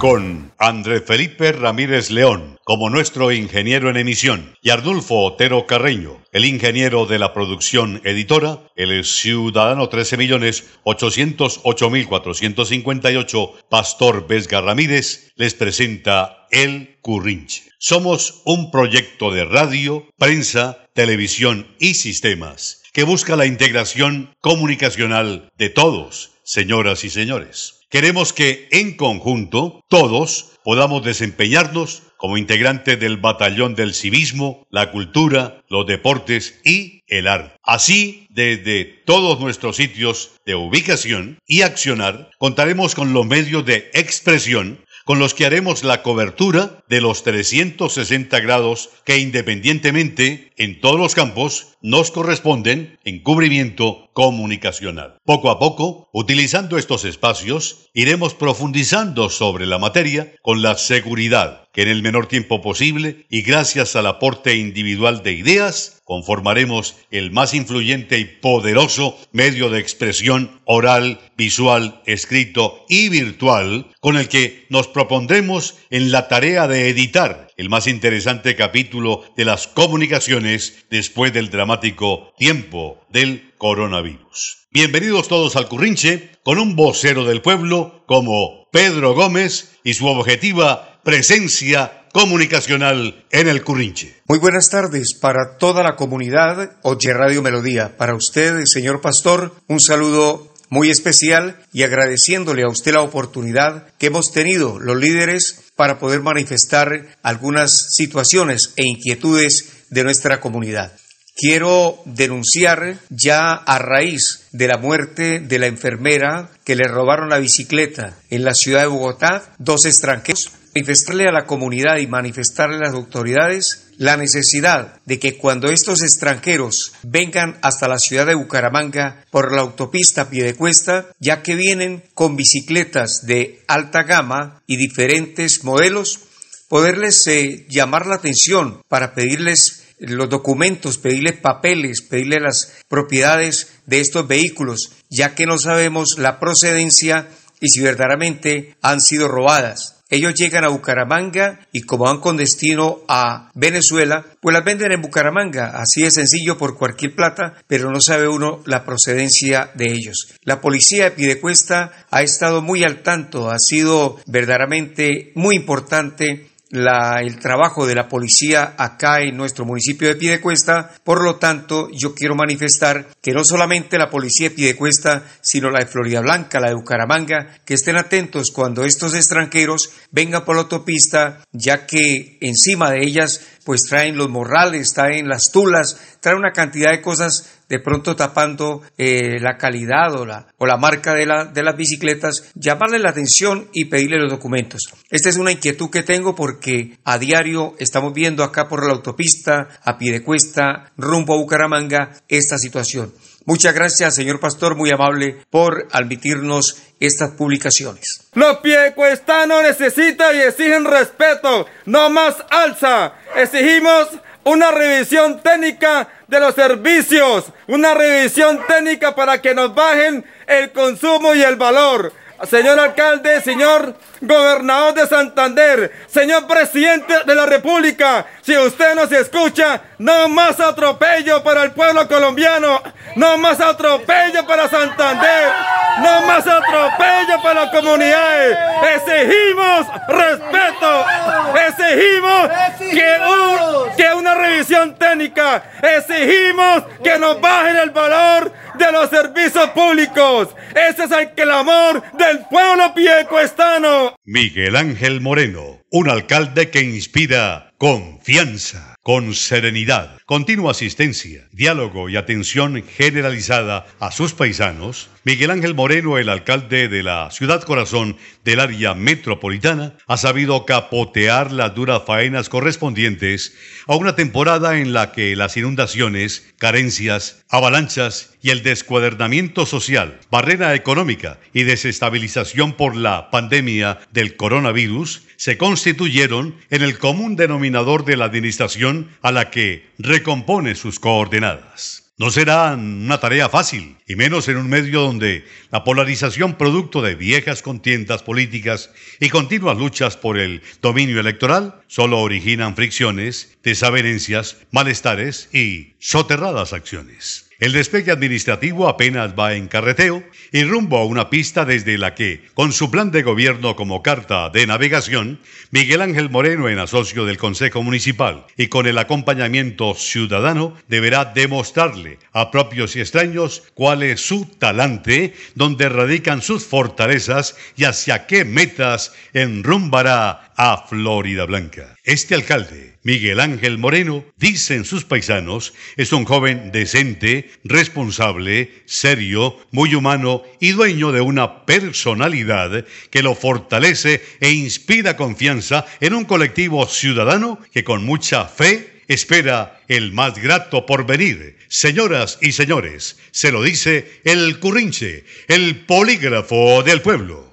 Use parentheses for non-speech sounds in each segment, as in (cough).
Con André Felipe Ramírez León como nuestro ingeniero en emisión y Arnulfo Otero Carreño, el ingeniero de la producción editora, el ciudadano 13.808.458 Pastor Vesga Ramírez, les presenta El Currinche. Somos un proyecto de radio, prensa, televisión y sistemas que busca la integración comunicacional de todos, señoras y señores. Queremos que en conjunto todos podamos desempeñarnos como integrantes del batallón del civismo, la cultura, los deportes y el arte. Así, desde todos nuestros sitios de ubicación y accionar, contaremos con los medios de expresión con los que haremos la cobertura de los 360 grados que independientemente en todos los campos nos corresponden en cubrimiento comunicacional. Poco a poco, utilizando estos espacios, iremos profundizando sobre la materia con la seguridad que en el menor tiempo posible y gracias al aporte individual de ideas, conformaremos el más influyente y poderoso medio de expresión oral, visual, escrito y virtual con el que nos propondremos en la tarea de editar el más interesante capítulo de las comunicaciones después del dramático tiempo del coronavirus. Bienvenidos todos al Currinche con un vocero del pueblo como Pedro Gómez y su objetiva presencia comunicacional en el Currinche. Muy buenas tardes para toda la comunidad Oye Radio Melodía. Para usted, señor pastor, un saludo muy especial y agradeciéndole a usted la oportunidad que hemos tenido los líderes para poder manifestar algunas situaciones e inquietudes de nuestra comunidad. Quiero denunciar ya a raíz de la muerte de la enfermera que le robaron la bicicleta en la ciudad de Bogotá, dos extranjeros, manifestarle a la comunidad y manifestarle a las autoridades la necesidad de que cuando estos extranjeros vengan hasta la ciudad de Bucaramanga por la autopista Piedecuesta, ya que vienen con bicicletas de alta gama y diferentes modelos, poderles eh, llamar la atención para pedirles los documentos, pedirles papeles, pedirles las propiedades de estos vehículos, ya que no sabemos la procedencia y si verdaderamente han sido robadas. Ellos llegan a Bucaramanga y como van con destino a Venezuela, pues las venden en Bucaramanga, así de sencillo por cualquier plata, pero no sabe uno la procedencia de ellos. La policía de Pidecuesta ha estado muy al tanto, ha sido verdaderamente muy importante el trabajo de la policía acá en nuestro municipio de Piedecuesta. Por lo tanto, yo quiero manifestar que no solamente la policía de Piedecuesta, sino la de Florida Blanca, la de Bucaramanga, que estén atentos cuando estos extranjeros vengan por la autopista, ya que encima de ellas pues traen los morrales, traen las tulas, traen una cantidad de cosas de pronto tapando eh, la calidad o la, o la marca de, la, de las bicicletas, llamarle la atención y pedirle los documentos. Esta es una inquietud que tengo porque a diario estamos viendo acá por la autopista, a pie de cuesta, rumbo a Bucaramanga, esta situación. Muchas gracias, señor pastor, muy amable, por admitirnos estas publicaciones. Los piecuestanos necesitan y exigen respeto, no más alza. Exigimos una revisión técnica de los servicios, una revisión técnica para que nos bajen el consumo y el valor. Señor alcalde, señor gobernador de Santander, señor presidente de la República, si usted nos escucha, no más atropello para el pueblo colombiano, no más atropello para Santander, no más atropello para las comunidades. Exigimos respeto, exigimos que, una revisión técnica, exigimos que nos bajen el valor de los servicios públicos. Ese es el clamor del pueblo piecuestano. Miguel Ángel Moreno, un alcalde que inspira confianza. Con serenidad, continua asistencia, diálogo y atención generalizada a sus paisanos, Miguel Ángel Moreno, el alcalde de la ciudad corazón del área metropolitana, ha sabido capotear las duras faenas correspondientes a una temporada en la que las inundaciones, carencias, avalanchas y el descuadernamiento social, barrera económica y desestabilización por la pandemia del coronavirus se constituyeron en el común denominador de la administración a la que recompone sus coordenadas. No será una tarea fácil, y menos en un medio donde la polarización producto de viejas contiendas políticas y continuas luchas por el dominio electoral solo originan fricciones, desavenencias, malestares y soterradas acciones. El despegue administrativo apenas va en carreteo y rumbo a una pista desde la que, con su plan de gobierno como carta de navegación, Miguel Ángel Moreno, en asocio del Consejo Municipal y con el acompañamiento ciudadano, deberá demostrarle a propios y extraños cuál es su talante, dónde radican sus fortalezas y hacia qué metas enrumbará a Florida Blanca. Este alcalde, Miguel Ángel Moreno, dicen sus paisanos, es un joven decente, responsable, serio, muy humano y dueño de una personalidad que lo fortalece e inspira confianza en un colectivo ciudadano que con mucha fe espera el más grato porvenir. Señoras y señores, se lo dice el currinche, el polígrafo del pueblo.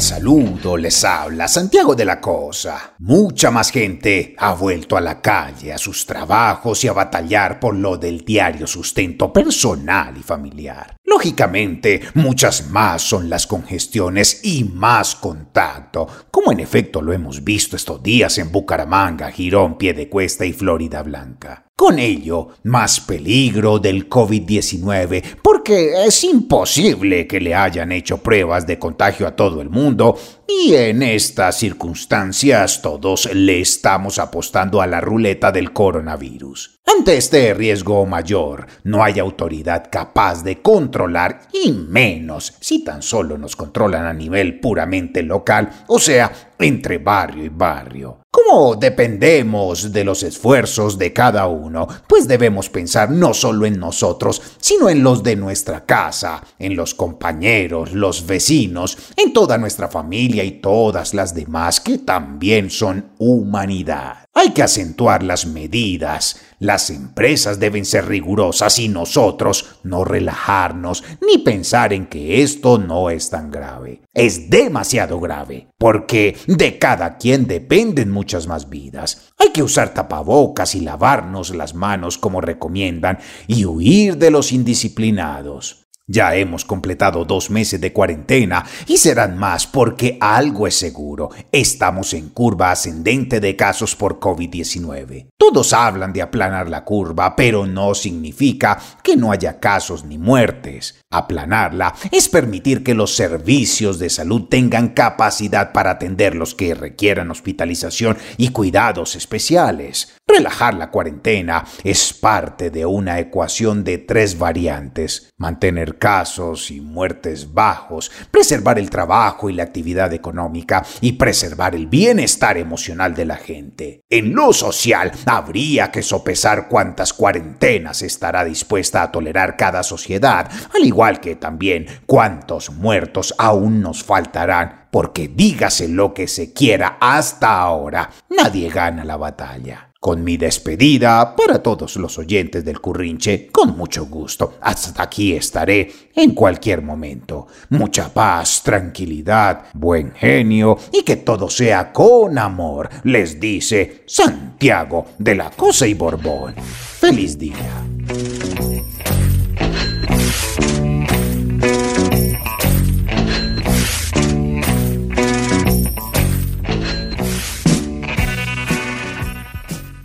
Saludo, les habla Santiago de la Cosa. Mucha más gente ha vuelto a la calle, a sus trabajos y a batallar por lo del diario sustento personal y familiar. Lógicamente, muchas más son las congestiones y más contacto, como en efecto lo hemos visto estos días en Bucaramanga, Girón, Piedecuesta y Florida Blanca. Con ello, más peligro del COVID-19, porque es imposible que le hayan hecho pruebas de contagio a todo el mundo y en estas circunstancias todos le estamos apostando a la ruleta del coronavirus. Ante este riesgo mayor, no hay autoridad capaz de controlar y menos si tan solo nos controlan a nivel puramente local, o sea, entre barrio y barrio. Como dependemos de los esfuerzos de cada uno, pues debemos pensar no solo en nosotros, sino en los de nuestra casa, en los compañeros, los vecinos, en toda nuestra familia y todas las demás que también son humanidad. Hay que acentuar las medidas. Las empresas deben ser rigurosas y nosotros no relajarnos ni pensar en que esto no es tan grave. Es demasiado grave, porque de cada quien dependen muchas más vidas. Hay que usar tapabocas y lavarnos las manos como recomiendan y huir de los indisciplinados. Ya hemos completado dos meses de cuarentena y serán más porque algo es seguro. Estamos en curva ascendente de casos por COVID-19. Todos hablan de aplanar la curva, pero no significa que no haya casos ni muertes. Aplanarla es permitir que los servicios de salud tengan capacidad para atender los que requieran hospitalización y cuidados especiales. Relajar la cuarentena es parte de una ecuación de tres variantes. Mantener casos y muertes bajos, preservar el trabajo y la actividad económica y preservar el bienestar emocional de la gente. En lo social, habría que sopesar cuántas cuarentenas estará dispuesta a tolerar cada sociedad, al igual que también cuántos muertos aún nos faltarán, porque dígase lo que se quiera hasta ahora, nadie gana la batalla. Con mi despedida para todos los oyentes del Currinche, con mucho gusto. Hasta aquí estaré en cualquier momento. Mucha paz, tranquilidad, buen genio y que todo sea con amor, les dice Santiago de la Cosa y Borbón. Feliz día.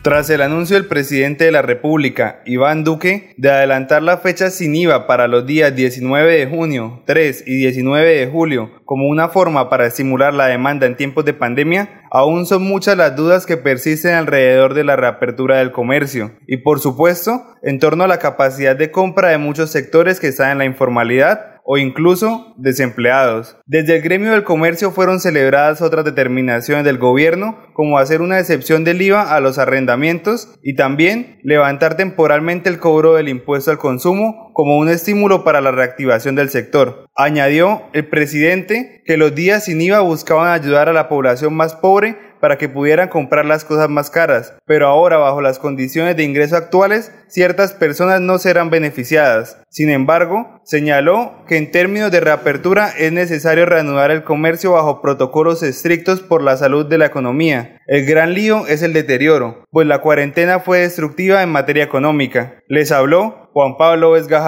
Tras el anuncio del presidente de la República, Iván Duque, de adelantar la fecha sin IVA para los días 19 de junio, 3 y 19 de julio como una forma para estimular la demanda en tiempos de pandemia, aún son muchas las dudas que persisten alrededor de la reapertura del comercio. Y por supuesto en torno a la capacidad de compra de muchos sectores que están en la informalidad o incluso desempleados. Desde el gremio del comercio fueron celebradas otras determinaciones del gobierno, como hacer una excepción del IVA a los arrendamientos y también levantar temporalmente el cobro del impuesto al consumo como un estímulo para la reactivación del sector. Añadió el presidente que los días sin IVA buscaban ayudar a la población más pobre para que pudieran comprar las cosas más caras, pero ahora bajo las condiciones de ingreso actuales, ciertas personas no serán beneficiadas. Sin embargo, señaló que en términos de reapertura es necesario reanudar el comercio bajo protocolos estrictos por la salud de la economía. El gran lío es el deterioro, pues la cuarentena fue destructiva en materia económica. Les habló Juan Pablo Vesga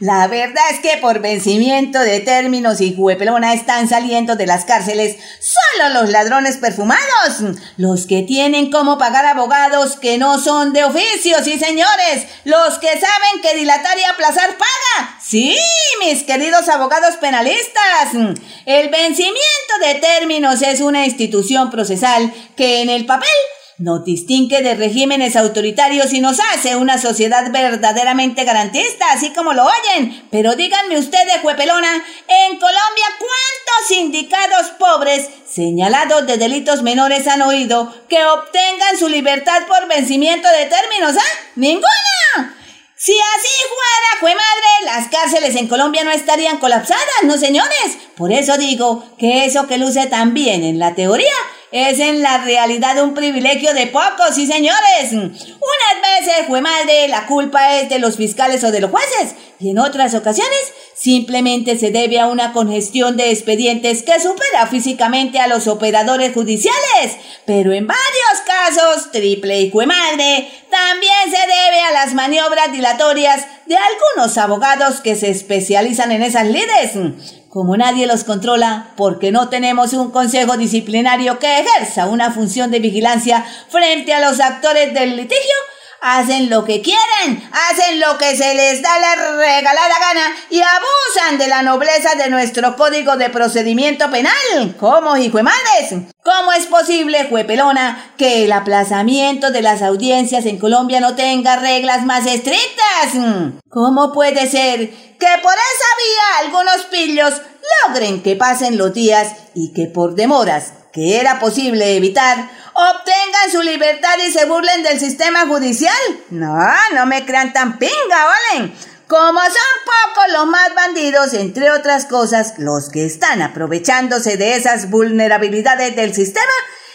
La verdad es que por vencimiento de términos y huepelona están saliendo de las cárceles solo los ladrones perfumados, los que tienen como pagar abogados que no son de oficio, sí señores, los que saben que dilatar y aplazar paga. Sí, mis queridos abogados penalistas, el vencimiento de términos es una institución procesal que en el papel nos distingue de regímenes autoritarios y nos hace una sociedad verdaderamente garantista, así como lo oyen. Pero díganme ustedes, Juepelona, en Colombia, ¿cuántos sindicados pobres señalados de delitos menores han oído que obtengan su libertad por vencimiento de términos? ¿Ah? ¡Ninguna! Si así fuera, fue madre, las cárceles en Colombia no estarían colapsadas, ¿no, señores? Por eso digo que eso que luce tan bien en la teoría es en la realidad un privilegio de pocos, sí señores. Unas veces, fue la culpa es de los fiscales o de los jueces, y en otras ocasiones simplemente se debe a una congestión de expedientes que supera físicamente a los operadores judiciales. Pero en varios casos, triple y madre, también se debe a las maniobras dilatorias de algunos abogados que se especializan en esas lides. Como nadie los controla, porque no tenemos un consejo disciplinario que ejerza una función de vigilancia frente a los actores del litigio, hacen lo que quieren, hacen lo que se les da la regalada gana y abusan de la nobleza de nuestro código de procedimiento penal. ¿Cómo, hijo de madres? ¿Cómo es posible, juepelona, que el aplazamiento de las audiencias en Colombia no tenga reglas más estrictas? ¿Cómo puede ser que por esa vía algunos pillos logren que pasen los días y que por demoras que era posible evitar, obtengan su libertad y se burlen del sistema judicial. No, no me crean tan pinga, ¿valen? Como son pocos los más bandidos, entre otras cosas, los que están aprovechándose de esas vulnerabilidades del sistema,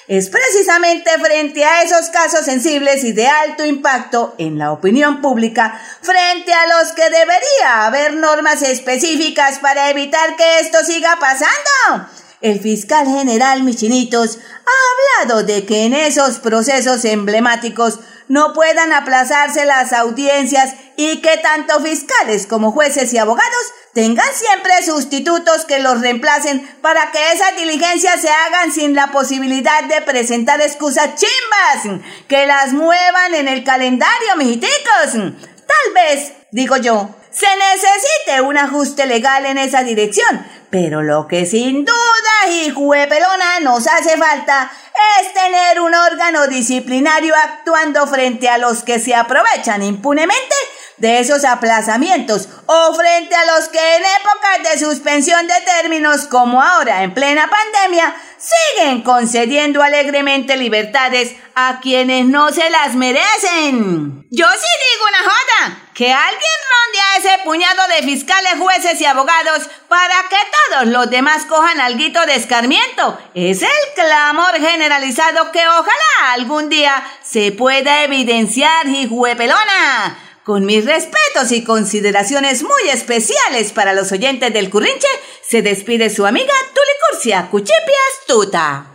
es precisamente frente a esos casos sensibles y de alto impacto en la opinión pública, frente a los que debería haber normas específicas para evitar que esto siga pasando. El fiscal general Michinitos ha hablado de que en esos procesos emblemáticos no puedan aplazarse las audiencias y que tanto fiscales como jueces y abogados tengan siempre sustitutos que los reemplacen para que esas diligencias se hagan sin la posibilidad de presentar excusas chimbas, que las muevan en el calendario, mijiticos. Tal vez, digo yo, se necesite un ajuste legal en esa dirección, pero lo que sin duda y pelona nos hace falta es tener un órgano disciplinario actuando frente a los que se aprovechan impunemente de esos aplazamientos o frente a los que en épocas de suspensión de términos como ahora en plena pandemia siguen concediendo alegremente libertades a quienes no se las merecen. Yo sí digo una joda, que alguien ronde a ese puñado de fiscales, jueces y abogados para que todos los demás cojan alguito de escarmiento. Es el clamor generalizado que ojalá algún día se pueda evidenciar, hijuepelona. Con mis respetos y consideraciones muy especiales para los oyentes del Currinche, se despide su amiga Tulicurcia Cuchipia Astuta.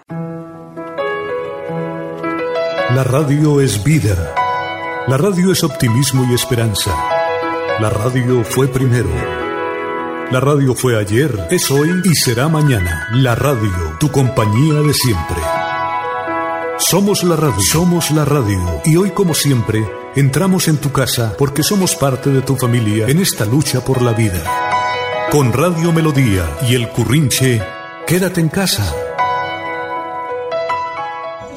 La radio es vida. La radio es optimismo y esperanza. La radio fue primero. La radio fue ayer, es hoy y será mañana. La radio, tu compañía de siempre. Somos la radio, somos la radio. Y hoy como siempre, entramos en tu casa porque somos parte de tu familia en esta lucha por la vida. Con Radio Melodía y el Currinche, quédate en casa.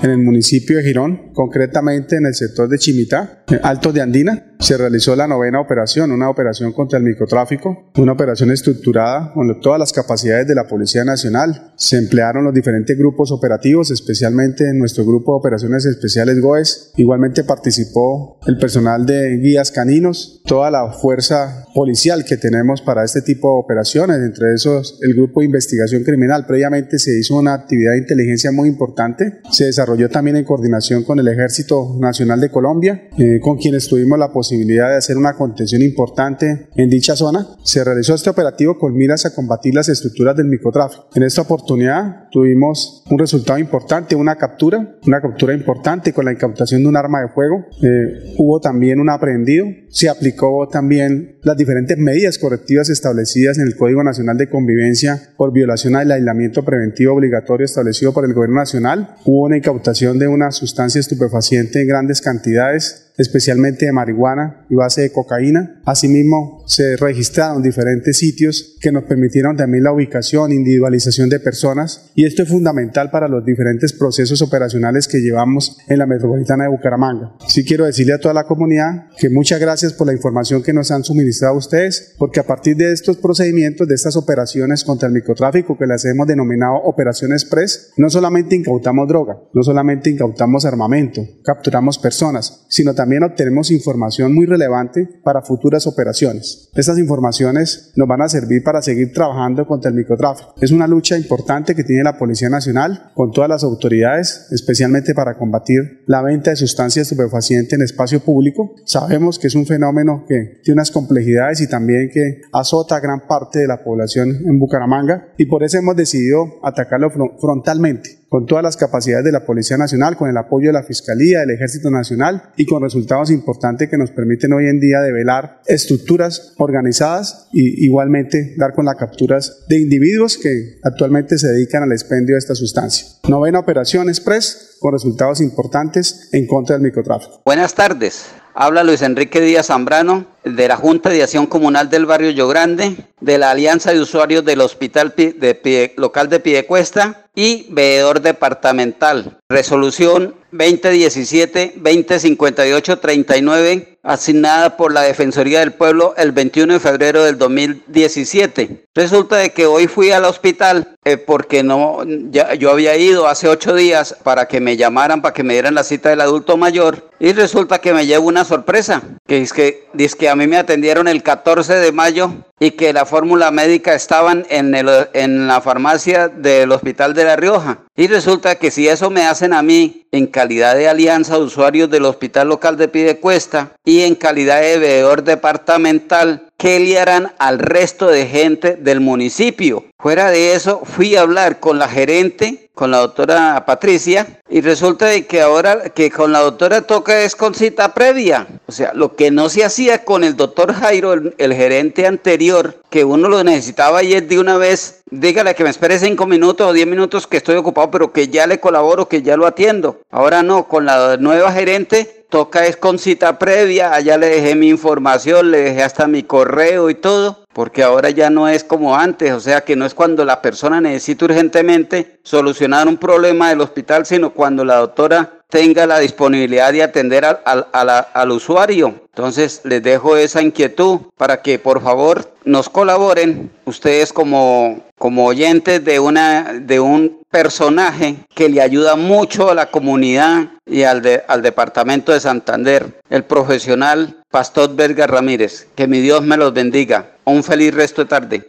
En el municipio de Girón, concretamente en el sector de Chimitá, Alto de Andina, se realizó la novena operación, una operación contra el microtráfico, una operación estructurada con todas las capacidades de la Policía Nacional. Se emplearon los diferentes grupos operativos, especialmente en nuestro grupo de operaciones especiales GOES. Igualmente participó el personal de guías caninos, toda la fuerza policial que tenemos para este tipo de operaciones, entre esos el grupo de investigación criminal. Previamente se hizo una actividad de inteligencia muy importante, se desarrolló también en coordinación con el Ejército Nacional de Colombia, eh, con quienes tuvimos la posibilidad de hacer una contención importante en dicha zona. Se realizó este operativo con miras a combatir las estructuras del microtráfico. En esta oportunidad tuvimos un resultado importante, una captura, una captura importante con la incautación de un arma de fuego. Eh, hubo también un aprehendido. Se aplicó también las diferentes medidas correctivas establecidas en el Código Nacional de Convivencia por violación al aislamiento preventivo obligatorio establecido por el Gobierno Nacional. Hubo una incautación de una sustancia estupefaciente en grandes cantidades especialmente de marihuana y base de cocaína. Asimismo, se registraron diferentes sitios que nos permitieron también la ubicación, individualización de personas y esto es fundamental para los diferentes procesos operacionales que llevamos en la metropolitana de Bucaramanga. Sí quiero decirle a toda la comunidad que muchas gracias por la información que nos han suministrado ustedes, porque a partir de estos procedimientos, de estas operaciones contra el microtráfico que las hemos denominado Operación Express, no solamente incautamos droga, no solamente incautamos armamento, capturamos personas, sino también obtenemos información muy relevante para futuras operaciones. Estas informaciones nos van a servir para seguir trabajando contra el microtráfico. Es una lucha importante que tiene la Policía Nacional con todas las autoridades, especialmente para combatir la venta de sustancias estupefacientes en espacio público. Sabemos que es un fenómeno que tiene unas complejidades y también que azota a gran parte de la población en Bucaramanga y por eso hemos decidido atacarlo frontalmente con todas las capacidades de la Policía Nacional, con el apoyo de la Fiscalía, del Ejército Nacional y con resultados importantes que nos permiten hoy en día develar estructuras organizadas y igualmente dar con las capturas de individuos que actualmente se dedican al expendio de esta sustancia. Novena operación express con resultados importantes en contra del microtráfico. Buenas tardes. Habla Luis Enrique Díaz Zambrano de la Junta de Acción Comunal del Barrio Grande, de la Alianza de Usuarios del Hospital de Local de Piedecuesta y veedor departamental. Resolución 2017-2058-39 asignada por la Defensoría del Pueblo el 21 de febrero del 2017. Resulta de que hoy fui al hospital eh, porque no, yo había ido hace ocho días para que me llamaran, para que me dieran la cita del adulto mayor y resulta que me llevo una sorpresa, que es que, dice que a mí me atendieron el 14 de mayo y que la fórmula médica estaban en, el, en la farmacia del Hospital de La Rioja. Y resulta que si eso me hacen a mí en calidad de alianza de usuarios del Hospital Local de Pidecuesta y en calidad de veedor departamental, ¿qué le harán al resto de gente del municipio? Fuera de eso, fui a hablar con la gerente, con la doctora Patricia, y resulta de que ahora que con la doctora toca es con cita previa. O sea, lo que no se hacía con el doctor Jairo, el, gerente anterior, que uno lo necesitaba ayer de una vez, dígale que me espere cinco minutos o diez minutos que estoy ocupado, pero que ya le colaboro, que ya lo atiendo. Ahora no, con la nueva gerente toca es con cita previa, allá le dejé mi información, le dejé hasta mi correo y todo, porque ahora ya no es como antes, o sea que no es cuando la persona necesita urgentemente solucionar un problema del hospital, sino cuando la doctora tenga la disponibilidad de atender al, al, usuario. Entonces les dejo esa inquietud para que por favor nos colaboren ustedes como, como oyentes de, una, de un personaje que le ayuda mucho a la comunidad y al, de, al departamento de Santander, el profesional Pastor Verga Ramírez. Que mi Dios me los bendiga. Un feliz resto de tarde.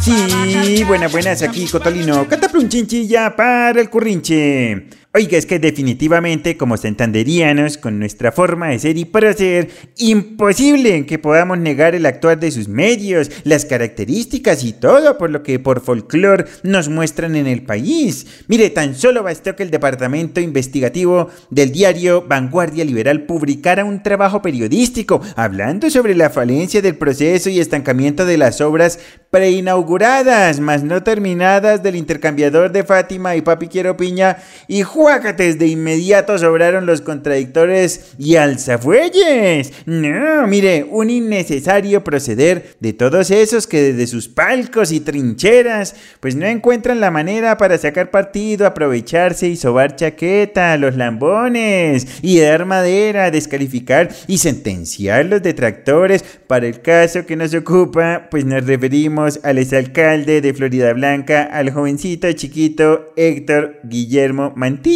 Sí, buenas, buenas, aquí Cotolino. Cátapre un chinchilla para el currinche. Oiga, es que definitivamente como santanderianos, con nuestra forma de ser y ser, imposible que podamos negar el actuar de sus medios, las características y todo por lo que por folclore nos muestran en el país. Mire, tan solo bastó que el departamento investigativo del diario Vanguardia Liberal publicara un trabajo periodístico hablando sobre la falencia del proceso y estancamiento de las obras preinauguradas, mas no terminadas del intercambiador de Fátima y Papi Quiero Piña y Guácates, de inmediato sobraron los contradictores y alzafuelles. No, mire, un innecesario proceder de todos esos que desde sus palcos y trincheras, pues no encuentran la manera para sacar partido, aprovecharse y sobar chaqueta a los lambones y dar madera, descalificar y sentenciar los detractores. Para el caso que nos ocupa, pues nos referimos al exalcalde de Florida Blanca, al jovencito chiquito Héctor Guillermo Mantilla.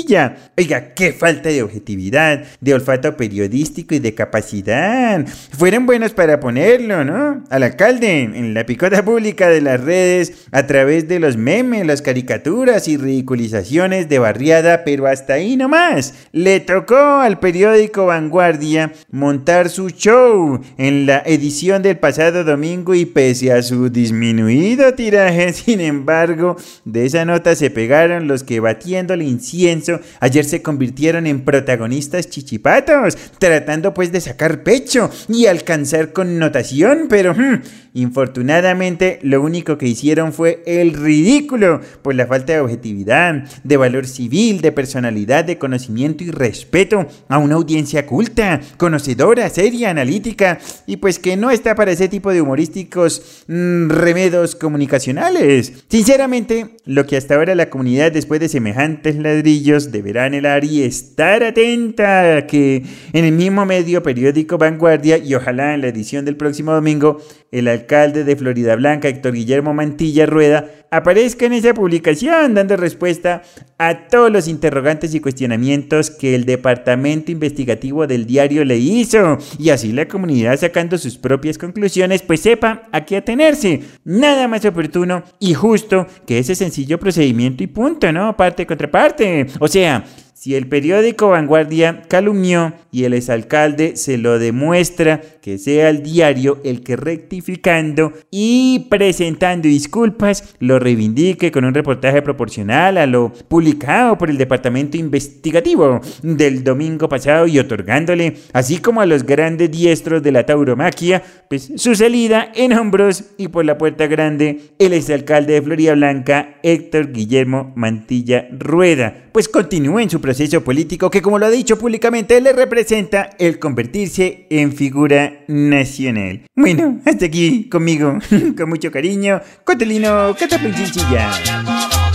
Oiga, qué falta de objetividad, de olfato periodístico y de capacidad. Fueron buenos para ponerlo, ¿no? Al alcalde en la picota pública de las redes a través de los memes, las caricaturas y ridiculizaciones de barriada, pero hasta ahí nomás. Le tocó al periódico Vanguardia montar su show en la edición del pasado domingo y pese a su disminuido tiraje, (laughs) sin embargo, de esa nota se pegaron los que batiendo el incienso ayer se convirtieron en protagonistas chichipatos, tratando pues de sacar pecho y alcanzar connotación, pero hmm, infortunadamente lo único que hicieron fue el ridículo por la falta de objetividad, de valor civil, de personalidad, de conocimiento y respeto a una audiencia culta, conocedora, seria, analítica y pues que no está para ese tipo de humorísticos mm, remedos comunicacionales. Sinceramente, lo que hasta ahora la comunidad después de semejantes ladrillos deberá anhelar y estar atenta que en el mismo medio periódico Vanguardia y ojalá en la edición del próximo domingo el alcalde de Florida Blanca, Héctor Guillermo Mantilla Rueda, aparezca en esa publicación dando respuesta a todos los interrogantes y cuestionamientos que el departamento investigativo del diario le hizo y así la comunidad sacando sus propias conclusiones pues sepa a qué atenerse. Nada más oportuno y justo que ese sencillo procedimiento y punto, ¿no? Parte contra parte. O sea, si el periódico Vanguardia calumnió y el exalcalde se lo demuestra, que sea el diario el que rectificando y presentando disculpas lo reivindique con un reportaje proporcional a lo publicado por el departamento investigativo del domingo pasado y otorgándole, así como a los grandes diestros de la tauromaquia, pues su salida en hombros y por la puerta grande el exalcalde de Florida Blanca, Héctor Guillermo Mantilla Rueda. Pues continúe en su proceso político que como lo ha dicho públicamente le representa el convertirse en figura nacional. Bueno, hasta aquí conmigo, (laughs) con mucho cariño, Cotelino Catapulchinchilla.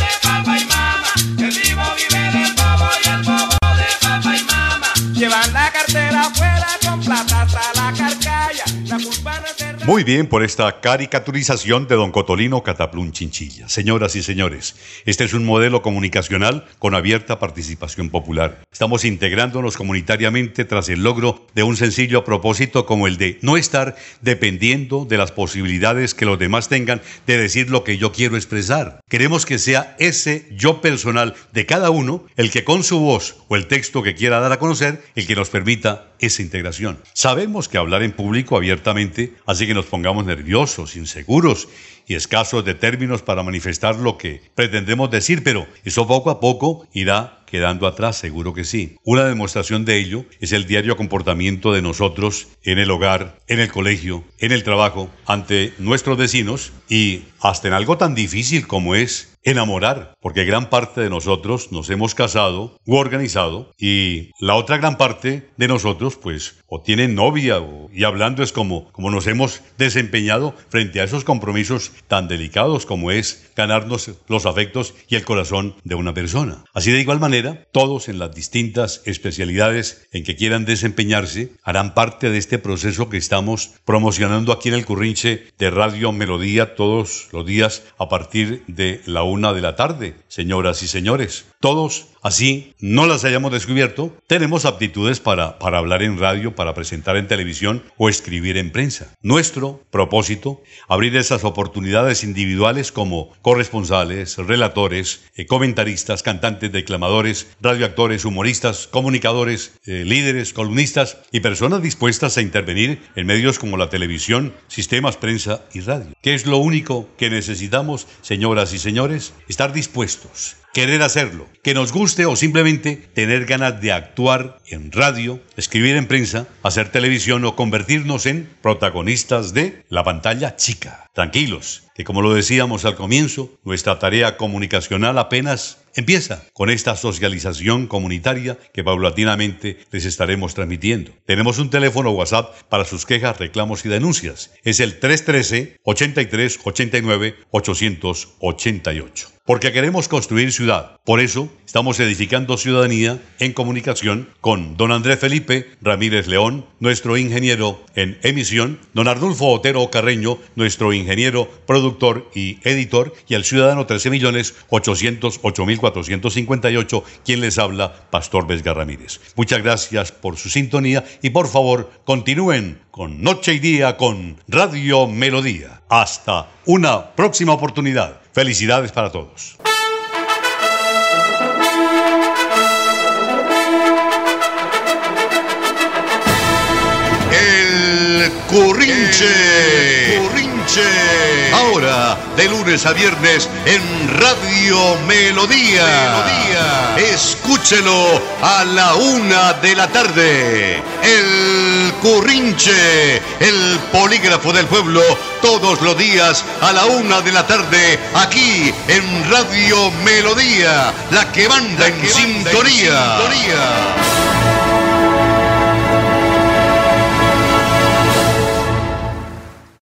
Muy bien por esta caricaturización de don Cotolino Cataplún Chinchilla. Señoras y señores, este es un modelo comunicacional con abierta participación popular. Estamos integrándonos comunitariamente tras el logro de un sencillo propósito como el de no estar dependiendo de las posibilidades que los demás tengan de decir lo que yo quiero expresar. Queremos que sea ese yo personal de cada uno el que con su voz o el texto que quiera dar a conocer el que nos permita esa integración. Sabemos que hablar en público abiertamente hace que nos pongamos nerviosos, inseguros y escasos de términos para manifestar lo que pretendemos decir, pero eso poco a poco irá quedando atrás, seguro que sí. Una demostración de ello es el diario comportamiento de nosotros en el hogar, en el colegio, en el trabajo, ante nuestros vecinos y hasta en algo tan difícil como es enamorar, porque gran parte de nosotros nos hemos casado u organizado y la otra gran parte de nosotros pues o tienen novia o, y hablando es como, como nos hemos desempeñado frente a esos compromisos tan delicados como es ganarnos los afectos y el corazón de una persona. Así de igual manera, todos en las distintas especialidades en que quieran desempeñarse harán parte de este proceso que estamos promocionando aquí en el Currinche de Radio Melodía todos los días a partir de la una de la tarde, señoras y señores. Todos, así no las hayamos descubierto, tenemos aptitudes para, para hablar en radio, para presentar en televisión o escribir en prensa. Nuestro propósito, abrir esas oportunidades individuales como corresponsales, relatores, eh, comentaristas, cantantes, declamadores, radioactores, humoristas, comunicadores, eh, líderes, columnistas y personas dispuestas a intervenir en medios como la televisión, sistemas, prensa y radio. ¿Qué es lo único que necesitamos, señoras y señores? Estar dispuestos querer hacerlo, que nos guste o simplemente tener ganas de actuar en radio, escribir en prensa, hacer televisión o convertirnos en protagonistas de la pantalla chica. Tranquilos, que como lo decíamos al comienzo, nuestra tarea comunicacional apenas Empieza con esta socialización comunitaria que paulatinamente les estaremos transmitiendo. Tenemos un teléfono WhatsApp para sus quejas, reclamos y denuncias. Es el 313 83 89 888 porque queremos construir ciudad. Por eso estamos edificando ciudadanía en comunicación con don Andrés Felipe Ramírez León, nuestro ingeniero en emisión, don Arnulfo Otero Carreño, nuestro ingeniero, productor y editor, y el ciudadano 13.808.458, quien les habla, Pastor Vesga Ramírez. Muchas gracias por su sintonía y por favor continúen con Noche y Día con Radio Melodía. Hasta una próxima oportunidad. Felicidades para todos. El Currinche. Currinche. Ahora, de lunes a viernes en Radio Melodía. Melodía. Escúchelo a la una de la tarde. El Currinche, el polígrafo del pueblo, todos los días a la una de la tarde, aquí en Radio Melodía, la que manda, en, sintonía. en sintonía.